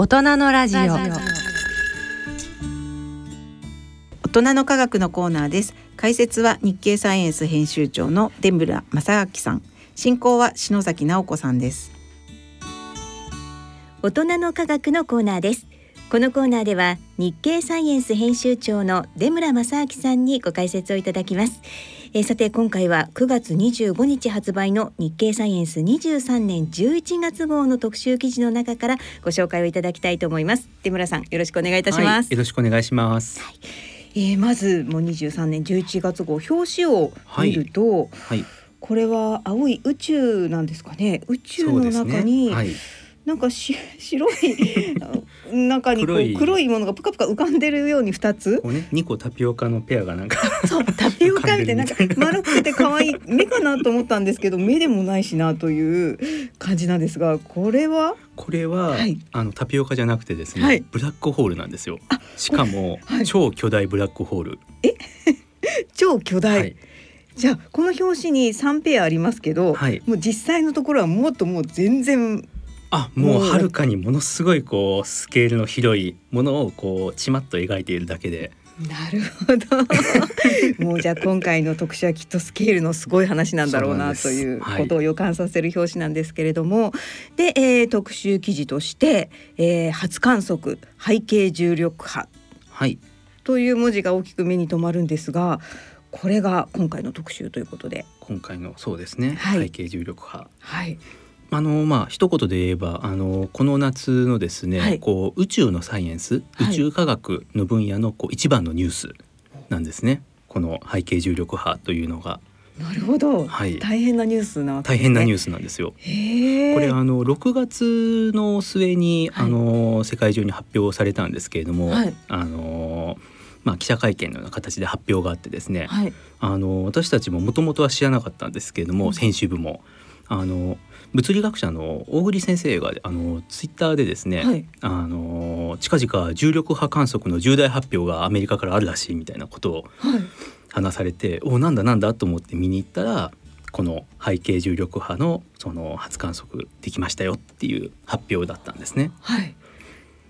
大人のラジオ。大人の科学のコーナーです。解説は日経サイエンス編集長の出村正明さん。進行は篠崎直子さんです。大人の科学のコーナーです。このコーナーでは日経サイエンス編集長の出村正明さんにご解説をいただきますえー、さて今回は9月25日発売の日経サイエンス23年11月号の特集記事の中からご紹介をいただきたいと思います。出村さんよろしくお願いいたします、はい、よろしくお願いします、はい、えー、まずもう23年11月号表紙を見ると、はい、はい、これは青い宇宙なんですかね。宇宙の中に、なんかし 白い 中にこう黒いものがぷかぷか浮かんでるように二つ。こうね、二個タピオカのペアがなんか そうタピオカみたいななんか丸くて可愛い目かなと思ったんですけど目でもないしなという感じなんですが、これは？これは、はい、あのタピオカじゃなくてですね、はい、ブラックホールなんですよ。しかも、はい、超巨大ブラックホール。え？超巨大。じゃあこの表紙に3ペアありますけど、はい、もう実際のところはもっともう全然あもうはるかにものすごいこうスケールの広いものをこうちまっと描いているだけで。なるほど。もうじゃあ今回の特集はきっとスケールのすごい話なんだろうなということを予感させる表紙なんですけれども、はい、で、えー、特集記事として、えー、初観測背景重力波、はい、という文字が大きく目に留まるんですがこれが今回の特集ということで。今回のそうですね、はい、背景重力波。はいあのまあ一言で言えばあのこの夏のですね、はい、こう宇宙のサイエンス、宇宙科学の分野のこう一番のニュースなんですね。この背景重力波というのが。なるほど、はい、大変なニュースな、ね、大変なニュースなんですよ。これあの6月の末に、はい、あの世界中に発表されたんですけれども、はい、あのまあ記者会見のような形で発表があってですね、はい、あの私たちももともとは知らなかったんですけれども、うん、編集部もあの物理学者の大栗先生があのツイッターでですね、はい、あの近々重力波観測の重大発表がアメリカからあるらしいみたいなことを話されて、はい、おなんだなんだと思って見に行ったらこの背景重力波のその初観測できましたよっていう発表だったんですね。はい、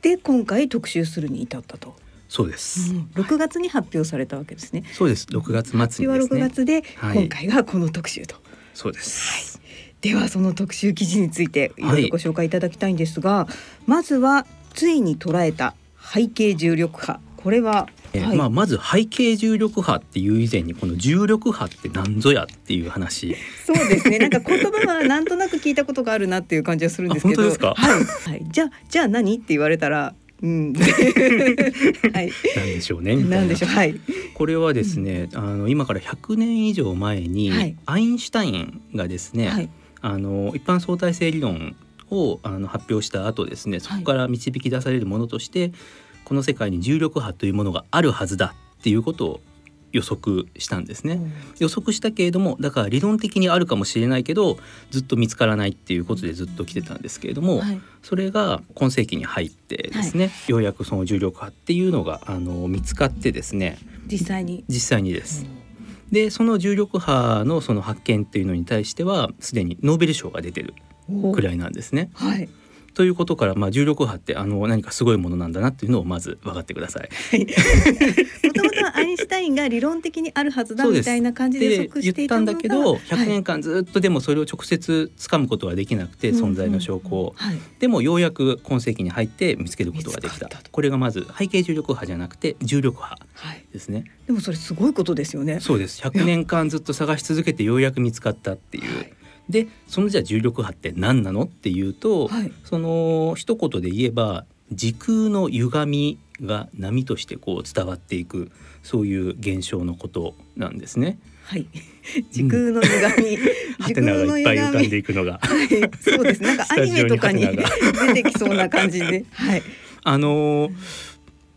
で今回特集するに至ったと。そうです、うん、6月に発表されたわけですね。そうです。6月末にね。は6月で、今回がこの特集と。そうです。はいではその特集記事についていろいろご紹介いただきたいんですが、はい、まずはついに捉えた背景重力波。これはえー、まあ、まず背景重力波っていう以前にこの重力波って何ぞやっていう話。そうですね。なんか言葉はなんとなく聞いたことがあるなっていう感じはするんですけど。はい、はい、じゃあじゃあ何って言われたらうん、はい。なんでしょうね。な。んでしょう。はい。これはですね、うん、あの今から100年以上前に、はい、アインシュタインがですね、はい、あの一般相対性理論をあの発表した後ですねそこから導き出されるものとして、はい、この世界に重力波というものがあるはずだっていうことを予測したんですね、うん、予測したけれどもだから理論的にあるかもしれないけどずっと見つからないっていうことでずっと来てたんですけれども、はい、それが今世紀に入ってですね、はい、ようやくその重力波っていうのがあの見つかってですね実際に。実際にです、うんでその重力波のその発見っていうのに対してはすでにノーベル賞が出てるくらいなんですね。はい、ということから、まあ、重力波ってあの何かすごいものなんだなっていうのをまず分かってください。もともとアインシュタインが理論的にあるはずだみたいな感じで予測していたんだけど100年間ずっとでもそれを直接掴むことはできなくて、存在の証拠を、はい、でもようやく今世紀に入って見つけることができた。これがまず背景重力波じゃなくて重力波ですね、はい、でもそれすごいことですよね。そうです。100年間ずっと探し続けてようやく見つかったっていう。でそのじゃあ重力波って何なのっていうと、はい、その一言で言えば時空の歪みが波としてこう伝わっていくそういう現象のことなんですね。はい、時空の歪み、ハテナがいっぱい浮かんでいくのが、はい、そうです。なんかアニメとかに出てきそうな感じで、はい。あのー、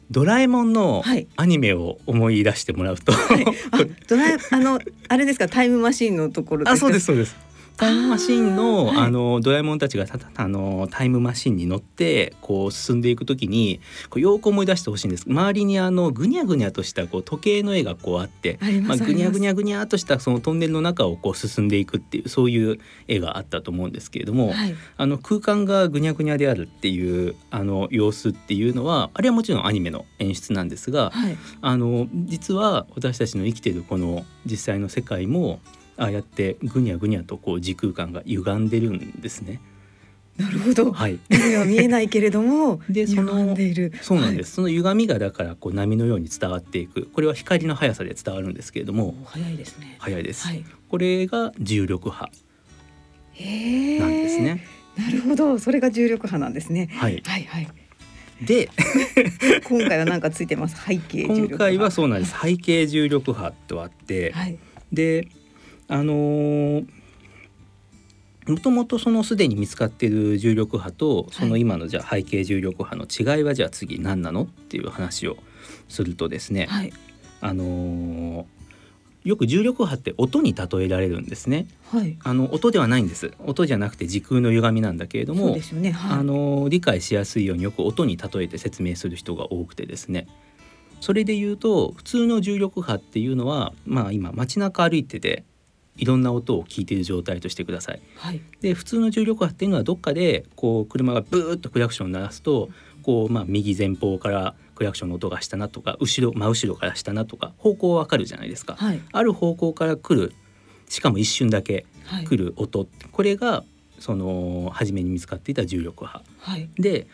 ドラえもんのアニメを思い出してもらうと、はい、あドラえあのあれですか？タイムマシーンのところあそうですそうですタイムマシンのあ,、のドラえもんたちがあのタイムマシンに乗ってこう進んでいくときにこうよく思い出してほしいんです。周りにあのぐにゃぐにゃとしたこう時計の絵がこうあってまあ、ぐにゃぐにゃぐにゃとしたそのトンネルの中をこう進んでいくっていうそういう絵があったと思うんですけれども、はい、あの空間がぐにゃぐにゃであるっていうあの様子っていうのはあれはもちろんアニメの演出なんですが、はい、あの実は私たちの生きてるこの実際の世界もああやってぐにゃぐにゃとこう時空間が歪んでるんですね。なるほど。はい。目は見えないけれども、でそのそうなんです。はい、その歪みがだからこう波のように伝わっていく。これは光の速さで伝わるんですけれども、早いですね。早いです。はい、これが重力波なんですね。なるほど。それが重力波なんですね。はい。はいはい。で 今回は何かついてます背景今回はそうなんです背景重力波とあって、はい、であのーもともとそのすでに見つかっている重力波とその今のじゃ背景重力波の違いはじゃあ次何なのっていう話をするとですね、はい、あのー、よく重力波って音に例えられるんですね、はい、あの音ではないんです。音じゃなくて時空の歪みなんだけれども、ね。はい、あの理解しやすいようによく音に例えて説明する人が多くてですね。それで言うと普通の重力波っていうのはまあ今街中歩いてていろんな音を聞いている状態としてください。はい、で普通の重力波っていうのはどっかでこう車がブーッとクラクションを鳴らすとこうまあ右前方からクラクションの音がしたなとか後ろ真後ろからしたなとか方向わかるじゃないですか。はい、ある方向から来るしかも一瞬だけ来る音、はい、これがその初めに見つかっていた重力波。はい、で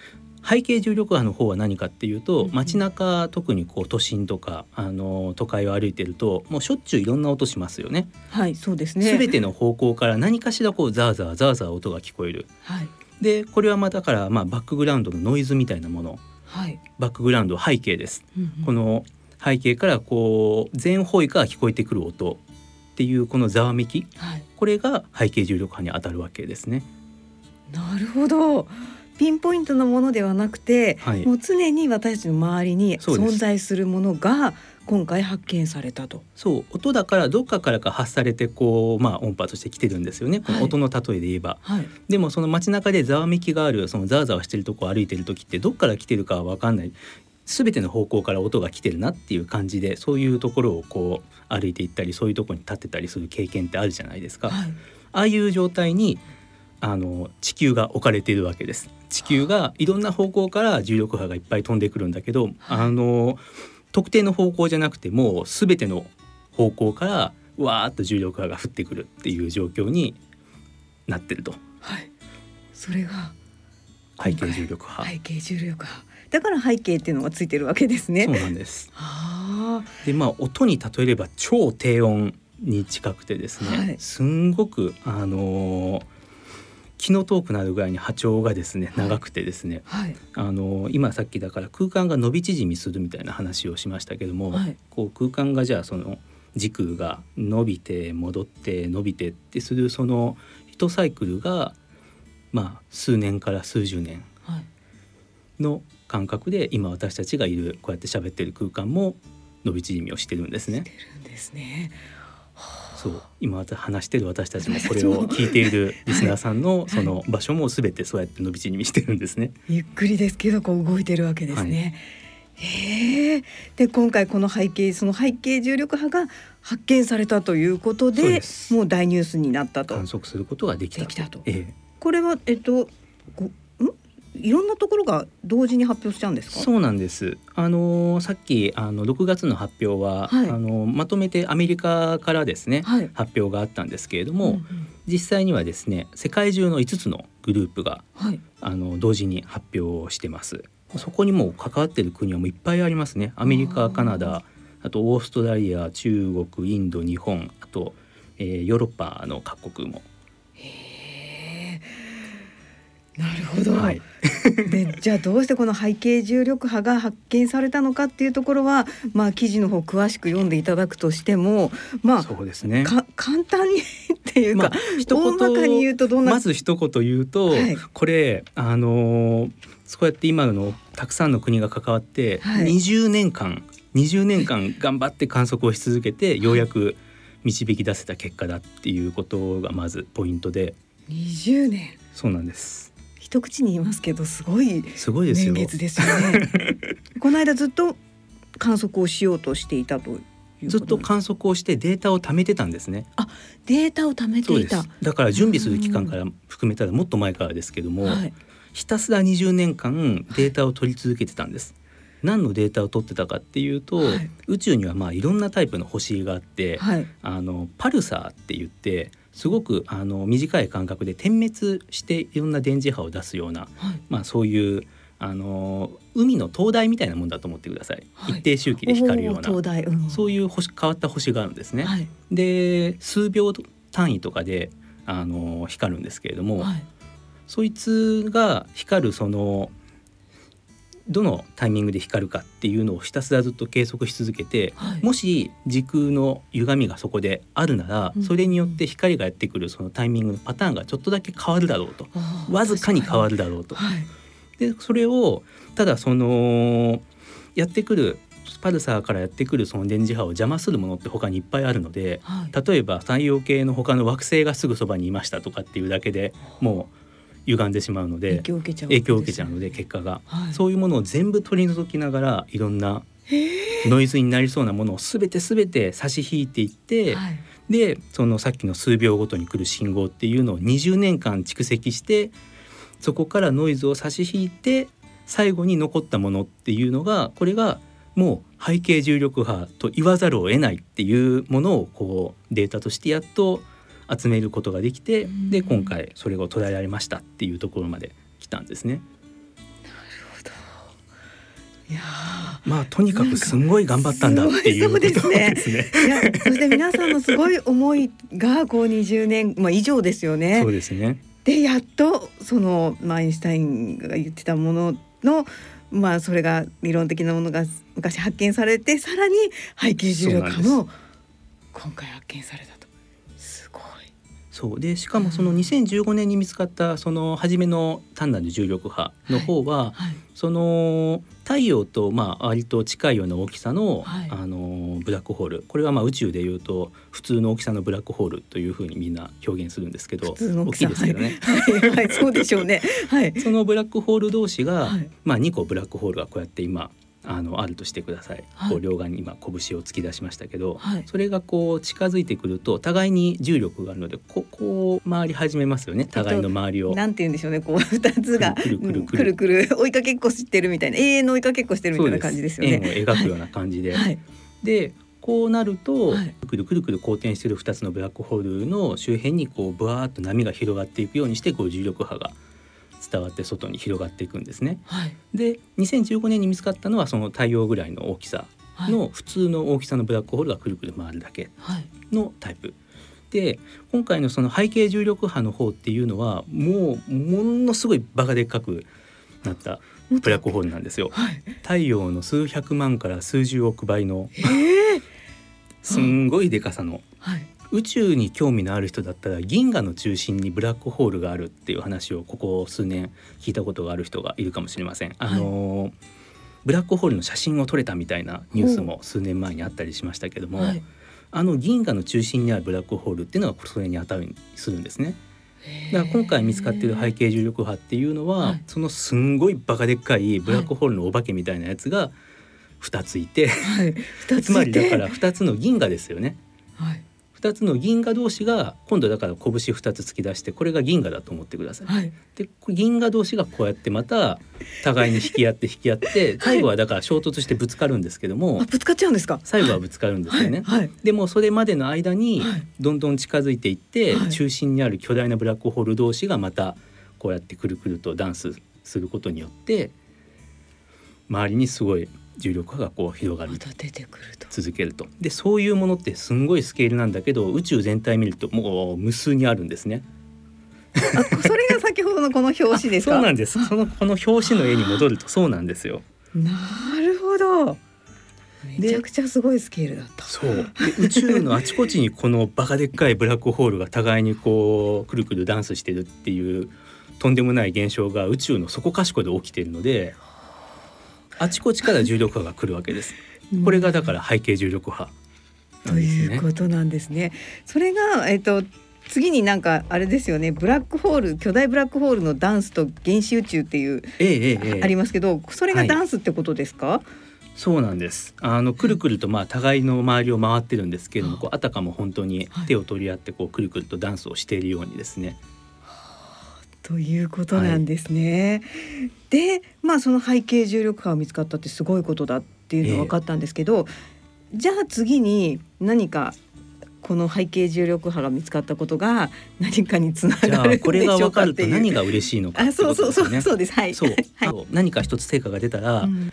背景重力波の方は何かっていうと、街中特にこう都心とかあの都会を歩いてるともうしょっちゅういろんな音しますよね。はいそうですね。すべての方向から何かしらこうザーザーザーザー音が聞こえる。はい。でこれはまあだからまあバックグラウンドのノイズみたいなもの。はい。バックグラウンド背景です。うんうん、この背景からこう全方位から聞こえてくる音っていうこのざわめき、はい、これが背景重力波に当たるわけですね。なるほど。ピンポイントのものではなくて、はい、もう常に私たちの周りに存在するものが今回発見されたと。そう音だからどっかからか発されてこうまあ音波として来てるんですよね。この音の例えで言えば。はい、でもその街中でざわめきがあるそのざわざわしてるとこ歩いてる時ってどっから来てるかは分かんない。全ての方向から音が来てるなっていう感じでそういうところをこう歩いていったりそういうところに立ってたりする経験ってあるじゃないですか。はい、ああいう状態にあの地球が置かれているわけです。地球がいろんな方向から重力波がいっぱい飛んでくるんだけど、はい、あの特定の方向じゃなくても全ての方向からわーっと重力波が降ってくるっていう状況になってると。はい、それが背景重力波。背景重力波。だから背景っていうのがついてるわけですね。そうなんです。でまあ音に例えれば超低音に近くてですね、はい、すんごくあのー気の遠くなるぐらいに波長がですね長くてですね、はい、あの今さっきだから空間が伸び縮みするみたいな話をしましたけども、はい、こう空間がじゃあその時空が伸びて戻って伸びてってするその一サイクルがまあ数年から数十年の感覚で今私たちがいるこうやって喋ってる空間も伸び縮みをしてるんですね。してるんですね。そう今話してる私たちもこれを聞いているリスナーさんのその場所もすべてそうやって伸び縮みしてるんですね。ゆっくりですけどこう動いてるわけですね。はい。で今回この背景その背景重力波が発見されたということでもう大ニュースになったと観測することができ。たとええ、これはえっといろんなところが同時に発表しちゃうんですか？そうなんです。あのさっきあの6月の発表は、はい、あのまとめてアメリカからですね、はい、発表があったんですけれども、うんうん、実際にはですね世界中の5つのグループが、はい、あの同時に発表してます。そこにも関わっている国はもういっぱいありますね。アメリカカナダあとオーストラリア中国インド日本あと、えー、ヨーロッパの各国もなるほど、はい、でじゃあどうしてこの背景重力波が発見されたのかっていうところは、まあ、記事の方詳しく読んでいただくとしてもまあそうですね。簡単にっていうか、まあ、大まかに言うとどんなまず一言言うと、はい、これあのそうやって今のたくさんの国が関わって20年間、はい、20年間頑張って観測をし続けてようやく導き出せた結果だっていうことがまずポイントで。20年。そうなんです一口に言いますけどすごい年月ですよ。ね。この間ずっと観測をしようとしていたとずっと観測をしてデータを貯めてたんですね。あ、データを貯めていた。だから準備する期間から含めたらもっと前からですけども、はい、ひたすら20年間データを取り続けてたんです。何のデータを取ってたかっていうと、はい、宇宙にはまあいろんなタイプの星があって、はい、あのパルサーって言ってすごくあの短い間隔で点滅していろんな電磁波を出すような、まあそういうあの海の灯台みたいなもんだと思ってください、はい、一定周期で光るような、うん、そういう星変わった星があるんですね。はい、で数秒単位とかであの光るんですけれども、はい、そいつが光るそのどのタイミングで光るかっていうのをひたすらずっと計測し続けて、もし時空の歪みがそこであるなら、それによって光がやってくるそのタイミングのパターンがちょっとだけ変わるだろうと。わずかに変わるだろうと。でそれをただそのやってくるパルサーからやってくるその電磁波を邪魔するものって他にいっぱいあるので、はい、例えば太陽系の他の惑星がすぐそばにいましたとかっていうだけでもう歪んでしまうので影響を受けちゃう、ね、受けちゃうので結果が、はい、そういうものを全部取り除きながらいろんなノイズになりそうなものを全て全て差し引いていって、はい、でそのさっきの数秒ごとに来る信号っていうのを20年間蓄積してそこからノイズを差し引いて最後に残ったものっていうのがこれがもう背景重力波と言わざるを得ないっていうものをこうデータとしてやっと集めることができて、で今回それを捉えられましたっていうところまで来たんですね。なるほどいやまあとにかくすごい頑張ったんだっていうことですね。すねいやそして皆さんのすごい思いがこう20年まあ以上ですよね。そうですね。でやっとそのアインシュタインが言ってたもののまあそれが理論的なものが昔発見されてさらに背景重力波も今回発見されたそう。でしかもその2015年に見つかったその初めの単なる重力波の方は、はい。はい、その太陽とまあ割と近いような大きさの、はい、あのブラックホール。これはまあ宇宙でいうと普通の大きさのブラックホールというふうにみんな表現するんですけど大きいですけどね。はい、はい、そうでしょうね。はい、そのブラックホール同士が、まあ2個ブラックホールがこうやって今あのあるとしてください、はい、こう両側に今拳を突き出しましたけど、はい、それがこう近づいてくると互いに重力があるのでここう回り始めますよね。互いの周りを。なんて言うんでしょうね。こう二つがくるくるくるくる。追いかけっこしてるみたいな永遠の追いかけっこしてるみたいな感じですよね。円を描くような感じで。はい、でこうなると、はい、くるくるくる公転している2つのブラックホールの周辺にこうブワーッと波が広がっていくようにしてこう重力波が伝わって外に広がっていくんですね。はい、で2015年に見つかったのはその太陽ぐらいの大きさの普通の大きさのブラックホールがくるくる回るだけのタイプ。で今回のその背景重力波の方っていうのはもうものすごいバカでっかくなったブラックホールなんですよ。はい、太陽の数百万から数十億倍の、えー、すんごいでかさの、はい、宇宙に興味のある人だったら銀河の中心にブラックホールがあるっていう話をここ数年聞いたことがある人がいるかもしれません。あの、はい、ブラックホールの写真を撮れたみたいなニュースも数年前にあったりしましたけども、はい、あの銀河の中心にあるブラックホールっていうのがそれに当たるするんですね。だから今回見つかっている背景重力波っていうのは、はい、そのすんごいバカでっかいブラックホールのお化けみたいなやつが2ついて、はい、つまりだから2つの銀河ですよね。はい、2つの銀河同士が今度だから拳2つ突き出してこれが銀河だと思ってください。はい、で銀河同士がこうやってまた 互いに引き合って引き合って最後はだから衝突してぶつかるんですけども、ぶつかっちゃうんですか？最後はぶつかるんですよね。はい、でもそれまでの間にどんどん近づいていって、中心にある巨大なブラックホール同士がまたこうやってくるくるとダンスすることによって周りにすごい重力波がこう広がるま出てくると。続けると。でそういうものってすんごいスケールなんだけど宇宙全体見るともう無数にあるんですね。あそれが先ほどのこの表紙ですそうなんです。そのこの表紙の絵に戻るとそうなんですよ。なるほど。めちゃくちゃすごいスケールだった。そう。宇宙のあちこちにこのバカでっかいブラックホールが互いにこうくるくるダンスしてるっていうとんでもない現象が宇宙のそこかしこで起きているのであちこちから重力波が来るわけです。これがだから背景重力波ということなんですね。それがえっと次になんかあれですよねブラックホール巨大ブラックホールのダンスと原子宇宙っていう、ええありますけどそれがダンスってことですか、はいそうなんです。あのくるくるとまあ互いの周りを回ってるんですけれども、こうあたかも本当に手を取り合ってこうくるくるとダンスをしているようにですね。ということなんですね。はい、で、まあその背景重力波が見つかったってすごいことだっていうのは分かったんですけど、えー、じゃあ次に何かこの背景重力波が見つかったことが何かにつながるこれが分かると何が嬉しいのか、ね、そうそうそうそうです。はい。そう、はい、何か一つ成果が出たら、うん、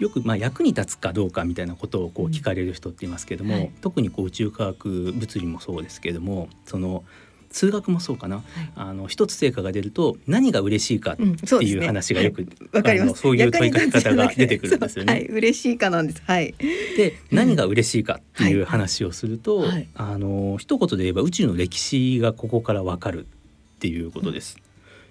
よくまあ役に立つかどうかみたいなことをこう聞かれる人っていますけども、うん。はい、特にこう宇宙科学物理もそうですけれどもその数学もそうかな、はい、あの一つ成果が出ると何が嬉しいかっていう話がよく、うん、かります。そういう問いかけ方が出てくるんですよね。はい、嬉しいかなんです。はい。で何が嬉しいかっていう話をすると、はい、あの一言で言えば宇宙の歴史がここからわかるっていうことです。うん。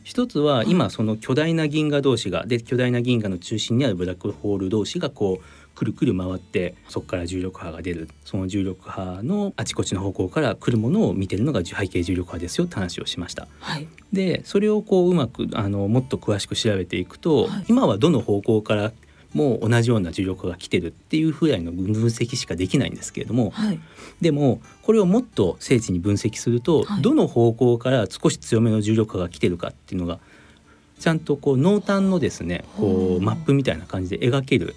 一つは今その巨大な銀河同士がで巨大な銀河の中心にあるブラックホール同士がこうくるくる回ってそこから重力波が出る。その重力波のあちこちの方向から来るものを見てるのが背景重力波ですよって話をしました。はい、でそれをこううまくあのもっと詳しく調べていくと、はい、今はどの方向からも同じような重力が来てるっていうふうの分析しかできないんですけれども、はい、でもこれをもっと精緻に分析すると、はい、どの方向から少し強めの重力波が来てるかっていうのがちゃんとこう濃淡のですねこうマップみたいな感じで描ける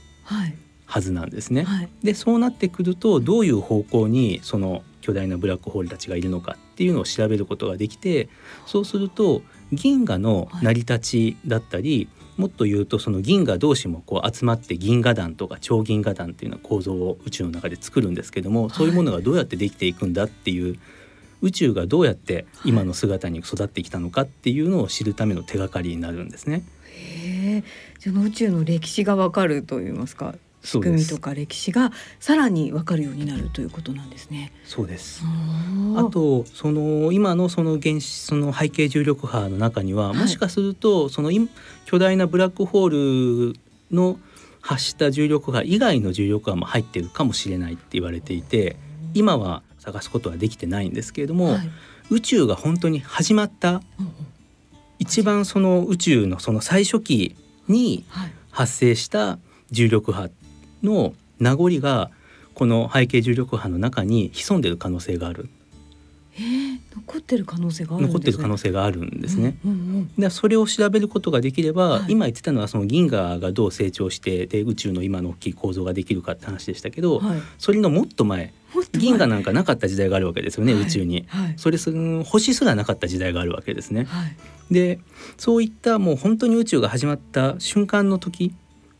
はずなんですね。はい、でそうなってくるとどういう方向にその巨大なブラックホールたちがいるのかっていうのを調べることができてそうすると銀河の成り立ちだったり、はい、もっと言うとその銀河同士もこう集まって銀河団とか超銀河団っていうような構造を宇宙の中で作るんですけども、そういうものがどうやってできていくんだっていう宇宙がどうやって今の姿に育ってきたのかっていうのを知るための手がかりになるんですね。へえ、その宇宙の歴史がわかると言いますか。仕組みとか歴史がさらに分かるようになるということなんですね。そうです。あとその今のその原子その背景重力波の中には、はい、もしかするとその巨大なブラックホールの発した重力波以外の重力波も入っているかもしれないって言われていて今は探すことはできてないんですけれども、はい、宇宙が本当に始まった、一番その宇宙のその最初期に発生した重力波の名残がこの背景重力波の中に潜んでる可能性がある。えー、残ってる可能性がある、ね、残ってる可能性があるんですね。うんうんうん、でそれを調べることができれば、はい、今言ってたのはその銀河がどう成長してで宇宙の今の大きい構造ができるかって話でしたけど、はい、それのもっと前銀河なんかなかった時代があるわけですよね、はい、宇宙に、はい、それす星すらなかった時代があるわけですね、はい、でそういったもう本当に宇宙が始まった瞬間の時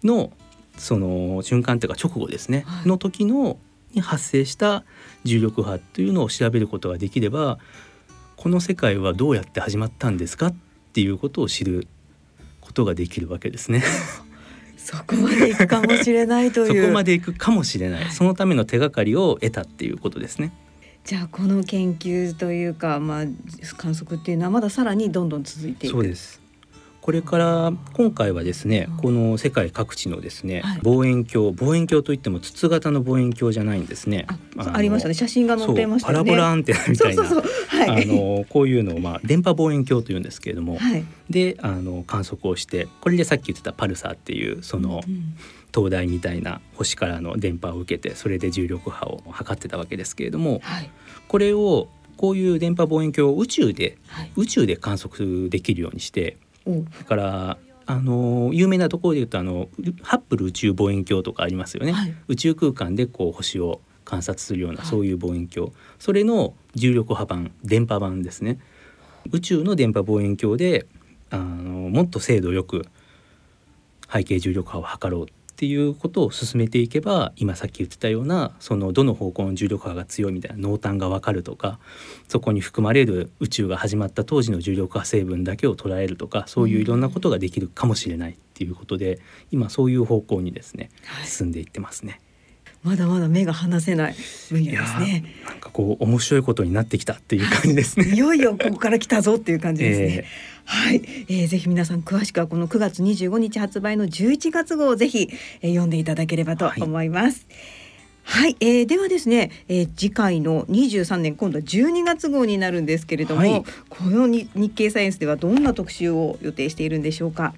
のその瞬間というか直後ですね、の時のに発生した重力波というのを調べることができればこの世界はどうやって始まったんですかっていうことを知ることができるわけですね。そこまで行くかもしれないという。そこまで行くかもしれない、はい、そのための手がかりを得たっていうことですね。じゃあこの研究というか、まあ、観測っていうのはまださらにどんどん続いていく。そうですこれから今回はですね、この世界各地のですね、はい、望遠鏡望遠鏡といっても筒型の望遠鏡じゃないんですね。あありましたね。写真が載ってました、ね、パラボラアンテナみたいなあのこういうのをまあ電波望遠鏡というんですけれども、はい、であの観測をしてこれでさっき言ってたパルサーっていうその、灯台みたいな星からの電波を受けてそれで重力波を測ってたわけですけれども、はい、これをこういう電波望遠鏡を宇宙で、宇宙で観測できるようにしてだからあの有名なところで言うとあのハッブル宇宙望遠鏡とかありますよね、はい、宇宙空間でこう星を観察するような、はい、そういう望遠鏡。それの重力波版電波版ですね。宇宙の電波望遠鏡であのもっと精度よく背景重力波を測ろうっていうことを進めていけば今さっき言ってたようなそのどの方向の重力波が強いみたいな濃淡が分かるとかそこに含まれる宇宙が始まった当時の重力波成分だけを捉えるとかそういういろんなことができるかもしれないっていうことで今そういう方向にですね進んでいってますね。まだまだ目が離せない分野ですね。なんかこう面白いことになってきたっていう感じですね。いよいよここから来たぞっていう感じですね。えー、はい、えー、ぜひ皆さん詳しくはこの9月25日発売の11月号をぜひ、えー、読んでいただければと思います。はいはい、えー、ではですね、えー、次回の23年今度は12月号になるんですけれども、はい、この日経サイエンスではどんな特集を予定しているんでしょうか？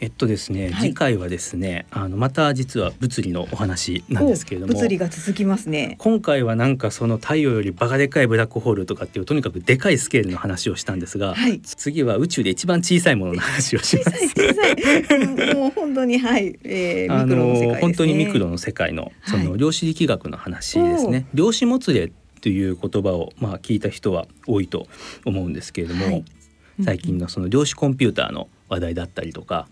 えっとですね、はい、次回はですねあのまた実は物理のお話なんですけれども物理が続きますね。今回はなんかその太陽よりバカでかいブラックホールとかっていうとにかくでかいスケールの話をしたんですが、はい、次は宇宙で一番小さいものの 話をします。もう本当にはい、えー、あの本当にミクロの世界のその量子力学の話ですね。量子もつれという言葉をまあ聞いた人は多いと思うんですけれども、はい、最近のその量子コンピューターの話題だったりとか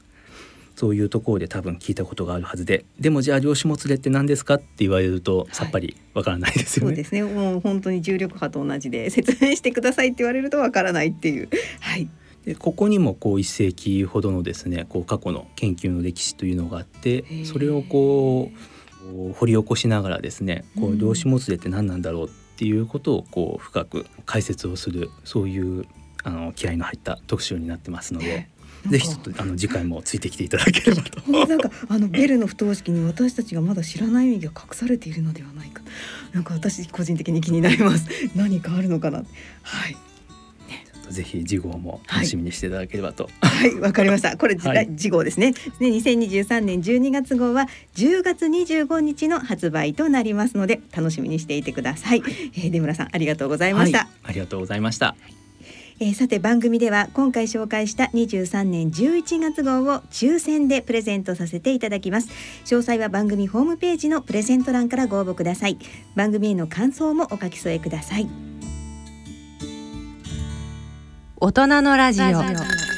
そういうところで多分聞いたことがあるはずで。でもじゃあ量子もつれって何ですかって言われるとさっぱりわからないですよね、はい、そうですね。もう本当に重力波と同じで説明してくださいって言われるとわからないっていう。はい。でここにもこう1世紀ほどのですねこう過去の研究の歴史というのがあってそれをこう掘り起こしながらですねこう量子もつれって何なんだろうっていうことをこう深く解説をするそういうあの気合の入った特集になってますので。ぜひちょっとあの次回もついてきていただければと。なんかあのベルの不等式に私たちがまだ知らない意味が隠されているのではないか。なんか私個人的に気になります。何かあるのかな。はい。ぜひ次号も楽しみにしていただければと。はい、わ、はい、かりました。これ、はい、次号ですね。ね、2023年12月号は10月25日の発売となりますので、楽しみにしていてください。はい、えー、出村さん、ありがとうございました。ありがとうございました。えー、さて番組では今回紹介した23年11月号を抽選でプレゼントさせていただきます。詳細は番組ホームページのプレゼント欄からご応募ください。番組への感想もお書き添えください。大人のラジオ。